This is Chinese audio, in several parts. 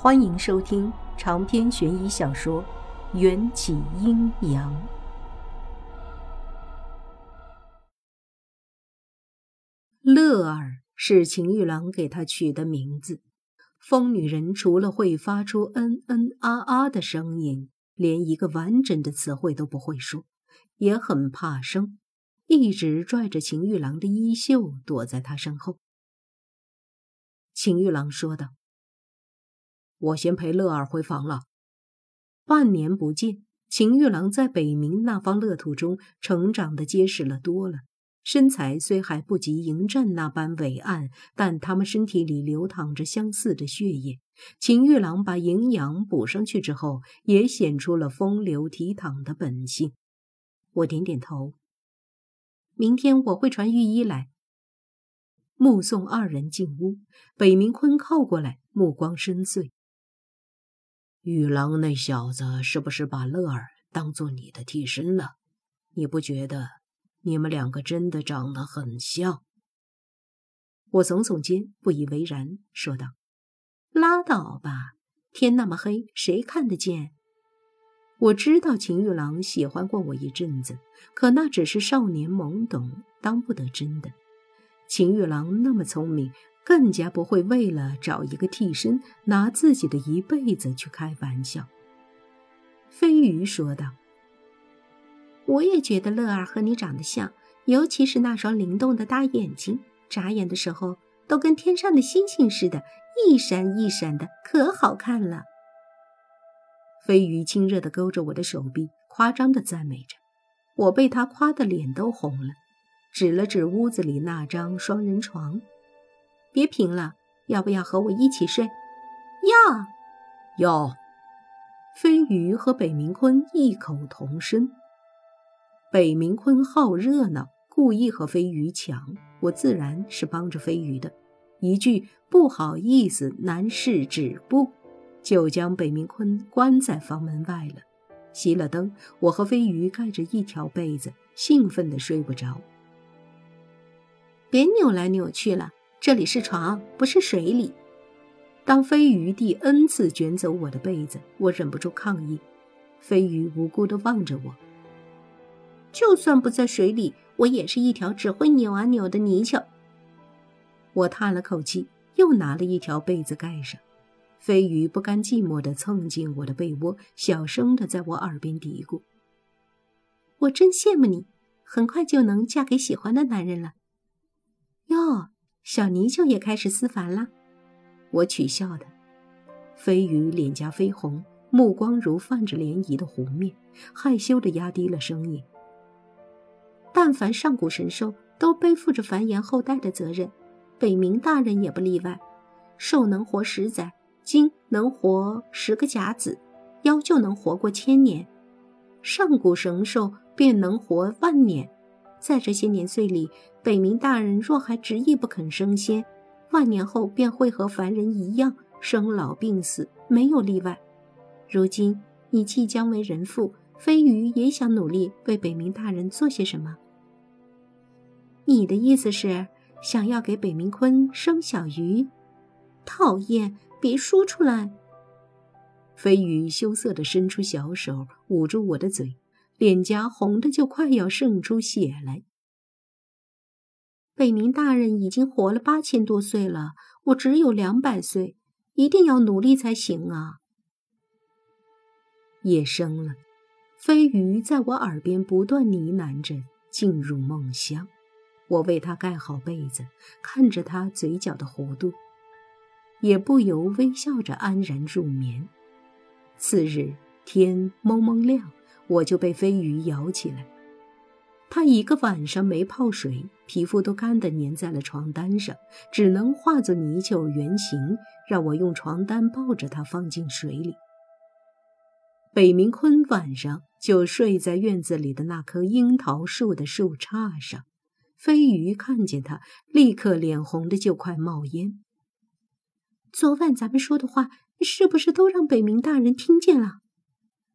欢迎收听长篇悬疑小说《缘起阴阳》。乐儿是秦玉郎给他取的名字。疯女人除了会发出嗯嗯啊啊的声音，连一个完整的词汇都不会说，也很怕生，一直拽着秦玉郎的衣袖，躲在他身后。秦玉郎说道。我先陪乐儿回房了。半年不见，秦玉郎在北冥那方乐土中成长的结实了多了。身材虽还不及迎战那般伟岸，但他们身体里流淌着相似的血液。秦玉郎把营养补上去之后，也显出了风流倜傥的本性。我点点头。明天我会传御医来。目送二人进屋，北冥坤靠过来，目光深邃。玉郎那小子是不是把乐儿当做你的替身了？你不觉得你们两个真的长得很像？我耸耸肩，不以为然，说道：“拉倒吧，天那么黑，谁看得见？”我知道秦玉郎喜欢过我一阵子，可那只是少年懵懂，当不得真的。秦玉郎那么聪明。更加不会为了找一个替身，拿自己的一辈子去开玩笑。飞鱼说道：“我也觉得乐儿和你长得像，尤其是那双灵动的大眼睛，眨眼的时候都跟天上的星星似的，一闪一闪的，可好看了。”飞鱼亲热地勾着我的手臂，夸张地赞美着。我被他夸得脸都红了，指了指屋子里那张双人床。别贫了，要不要和我一起睡？要，要。飞鱼和北冥坤异口同声。北冥坤好热闹，故意和飞鱼抢，我自然是帮着飞鱼的。一句不好意思，男士止步，就将北冥坤关在房门外了。熄了灯，我和飞鱼盖着一条被子，兴奋的睡不着。别扭来扭去了。这里是床，不是水里。当飞鱼第 n 次卷走我的被子，我忍不住抗议。飞鱼无辜地望着我。就算不在水里，我也是一条只会扭啊扭的泥鳅。我叹了口气，又拿了一条被子盖上。飞鱼不甘寂寞地蹭进我的被窝，小声地在我耳边嘀咕：“我真羡慕你，很快就能嫁给喜欢的男人了。”哟。小泥鳅也开始思凡了，我取笑他。飞鱼脸颊绯红，目光如泛着涟漪的湖面，害羞地压低了声音。但凡上古神兽都背负着繁衍后代的责任，北冥大人也不例外。兽能活十载，精能活十个甲子，妖就能活过千年，上古神兽便能活万年。在这些年岁里，北冥大人若还执意不肯升仙，万年后便会和凡人一样生老病死，没有例外。如今你即将为人父，飞鱼也想努力为北冥大人做些什么。你的意思是想要给北冥坤生小鱼？讨厌，别说出来！飞鱼羞涩地伸出小手捂住我的嘴。脸颊红的就快要渗出血来。北冥大人已经活了八千多岁了，我只有两百岁，一定要努力才行啊！夜深了，飞鱼在我耳边不断呢喃着，进入梦乡。我为他盖好被子，看着他嘴角的弧度，也不由微笑着安然入眠。次日天蒙蒙亮。我就被飞鱼咬起来，他一个晚上没泡水，皮肤都干得粘在了床单上，只能化作泥鳅原形，让我用床单抱着他放进水里。北冥坤晚上就睡在院子里的那棵樱桃树的树杈上，飞鱼看见他，立刻脸红的就快冒烟。昨晚咱们说的话，是不是都让北冥大人听见了？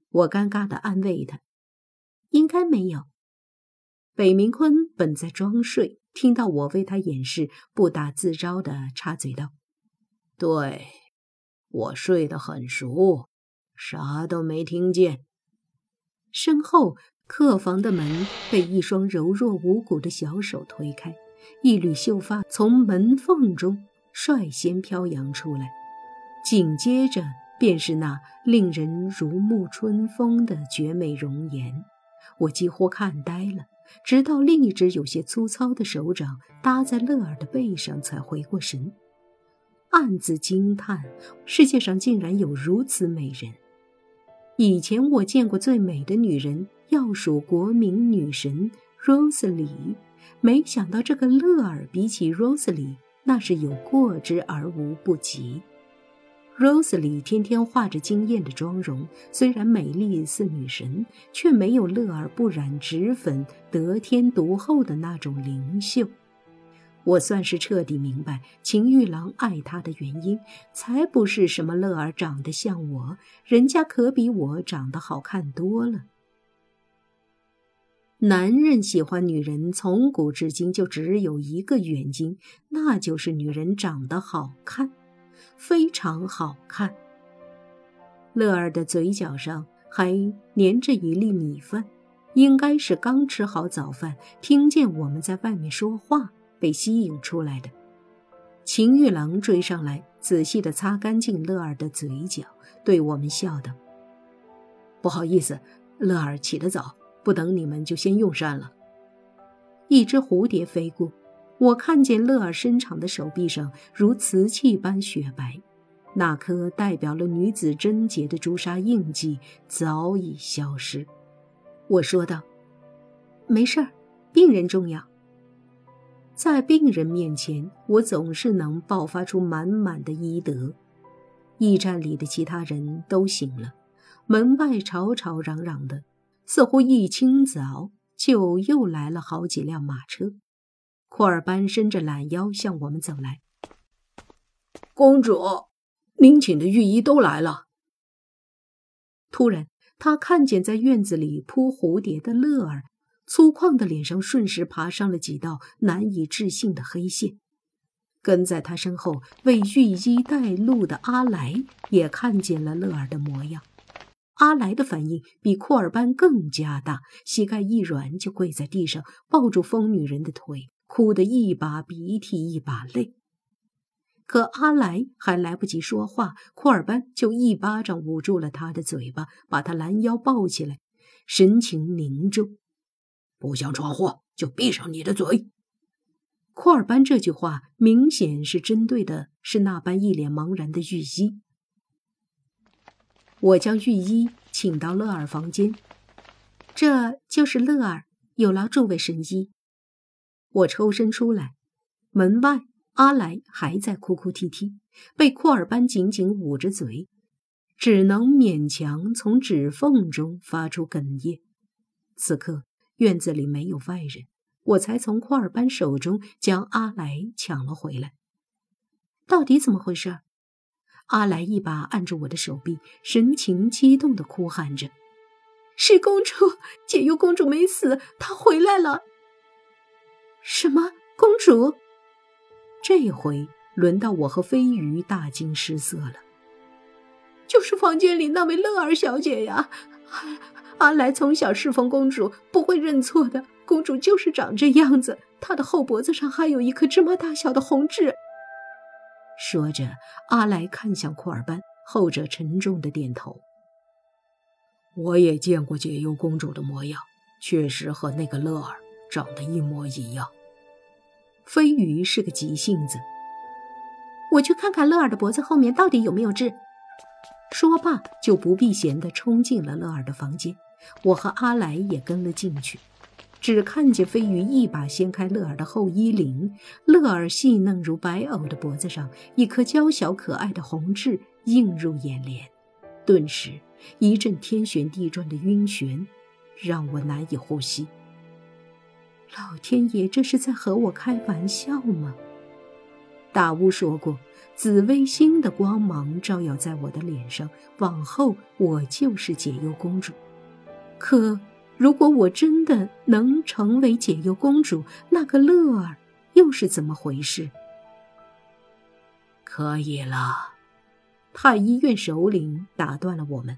我尴尬的安慰他：“应该没有。”北冥坤本在装睡，听到我为他掩饰，不打自招的插嘴道：“对，我睡得很熟，啥都没听见。身后客房的门被一双柔弱无骨的小手推开，一缕秀发从门缝中率先飘扬出来，紧接着便是那令人如沐春风的绝美容颜。我几乎看呆了，直到另一只有些粗糙的手掌搭在乐儿的背上，才回过神。暗自惊叹，世界上竟然有如此美人。以前我见过最美的女人，要数国民女神 Rosely，没想到这个乐儿比起 Rosely，那是有过之而无不及。Rosely 天天画着惊艳的妆容，虽然美丽似女神，却没有乐而不染脂粉、得天独厚的那种灵秀。我算是彻底明白秦玉郎爱她的原因，才不是什么乐儿长得像我，人家可比我长得好看多了。男人喜欢女人，从古至今就只有一个原因，那就是女人长得好看，非常好看。乐儿的嘴角上还粘着一粒米饭，应该是刚吃好早饭，听见我们在外面说话。被吸引出来的秦玉郎追上来，仔细地擦干净乐儿的嘴角，对我们笑道：“不好意思，乐儿起得早，不等你们就先用膳了。”一只蝴蝶飞过，我看见乐儿伸长的手臂上如瓷器般雪白，那颗代表了女子贞洁的朱砂印记早已消失。我说道：“没事儿，病人重要。”在病人面前，我总是能爆发出满满的医德。驿站里的其他人都醒了，门外吵吵嚷嚷的，似乎一清早就又来了好几辆马车。库尔班伸着懒腰向我们走来。公主，您请的御医都来了。突然，他看见在院子里扑蝴蝶的乐儿。粗犷的脸上瞬时爬上了几道难以置信的黑线，跟在他身后为御医带路的阿来也看见了乐儿的模样。阿来的反应比库尔班更加大，膝盖一软就跪在地上，抱住疯女人的腿，哭得一把鼻涕一把泪。可阿来还来不及说话，库尔班就一巴掌捂住了他的嘴巴，把他拦腰抱起来，神情凝重。不想闯祸，就闭上你的嘴。库尔班这句话明显是针对的是那般一脸茫然的御医。我将御医请到乐儿房间，这就是乐儿，有劳诸位神医。我抽身出来，门外阿来还在哭哭啼啼，被库尔班紧紧捂着嘴，只能勉强从指缝中发出哽咽。此刻。院子里没有外人，我才从库尔班手中将阿来抢了回来。到底怎么回事？阿来一把按住我的手臂，神情激动地哭喊着：“是公主，解忧公主没死，她回来了。”什么公主？这回轮到我和飞鱼大惊失色了。就是房间里那位乐儿小姐呀！阿来从小侍奉公主，不会认错的。公主就是长这样子。她的后脖子上还有一颗芝麻大小的红痣。说着，阿来看向库尔班，后者沉重的点头。我也见过解忧公主的模样，确实和那个乐儿长得一模一样。飞鱼是个急性子，我去看看乐儿的脖子后面到底有没有痣。说罢，就不避嫌地冲进了乐儿的房间。我和阿来也跟了进去，只看见飞鱼一把掀开乐儿的后衣领，乐儿细嫩如白藕的脖子上一颗娇小可爱的红痣映入眼帘，顿时一阵天旋地转的晕眩，让我难以呼吸。老天爷，这是在和我开玩笑吗？大巫说过，紫微星的光芒照耀在我的脸上，往后我就是解忧公主。可，如果我真的能成为解忧公主，那个乐儿又是怎么回事？可以了，太医院首领打断了我们。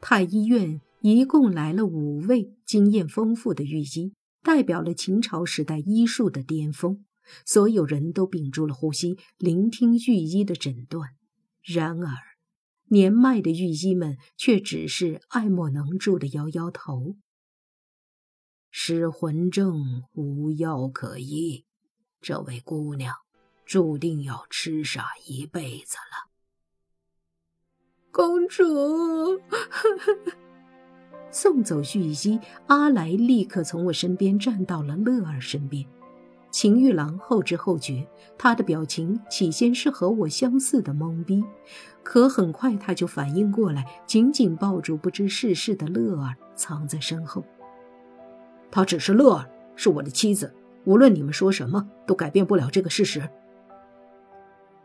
太医院一共来了五位经验丰富的御医，代表了秦朝时代医术的巅峰。所有人都屏住了呼吸，聆听御医的诊断。然而，年迈的御医们却只是爱莫能助的摇摇头。失魂症无药可医，这位姑娘注定要痴傻一辈子了。公主，送走御医，阿来立刻从我身边站到了乐儿身边。秦玉郎后知后觉，他的表情起先是和我相似的懵逼，可很快他就反应过来，紧紧抱住不知世事的乐儿，藏在身后。她只是乐儿，是我的妻子，无论你们说什么，都改变不了这个事实。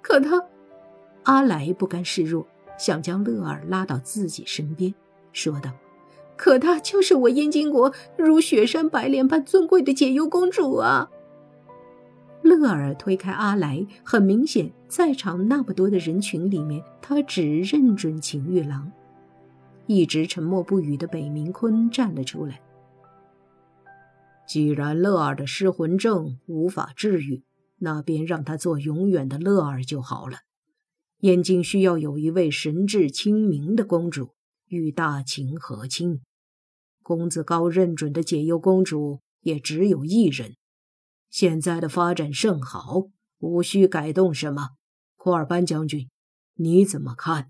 可他，阿来不甘示弱，想将乐儿拉到自己身边，说道：“可她就是我燕京国如雪山白莲般尊贵的解忧公主啊！”乐儿推开阿来，很明显，在场那么多的人群里面，他只认准秦玉郎。一直沉默不语的北冥坤站了出来。既然乐儿的失魂症无法治愈，那便让他做永远的乐儿就好了。燕京需要有一位神智清明的公主，与大秦和亲。公子高认准的解忧公主也只有一人。现在的发展甚好，无需改动什么。库尔班将军，你怎么看？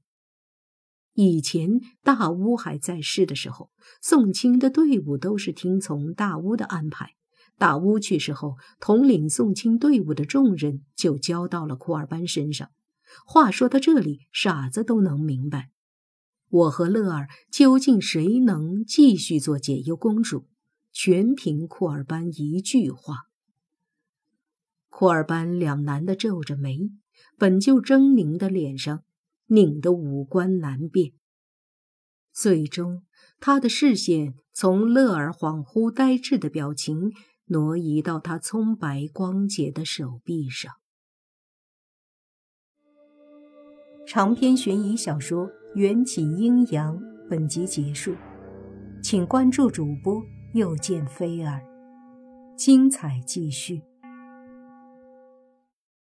以前大乌还在世的时候，宋清的队伍都是听从大乌的安排。大乌去世后，统领宋清队伍的重任就交到了库尔班身上。话说到这里，傻子都能明白，我和乐儿究竟谁能继续做解忧公主，全凭库尔班一句话。库尔班两难的皱着眉，本就狰狞的脸上拧得五官难辨。最终，他的视线从乐儿恍惚呆滞的表情挪移到他葱白光洁的手臂上。长篇悬疑小说《缘起阴阳》本集结束，请关注主播，又见菲儿，精彩继续。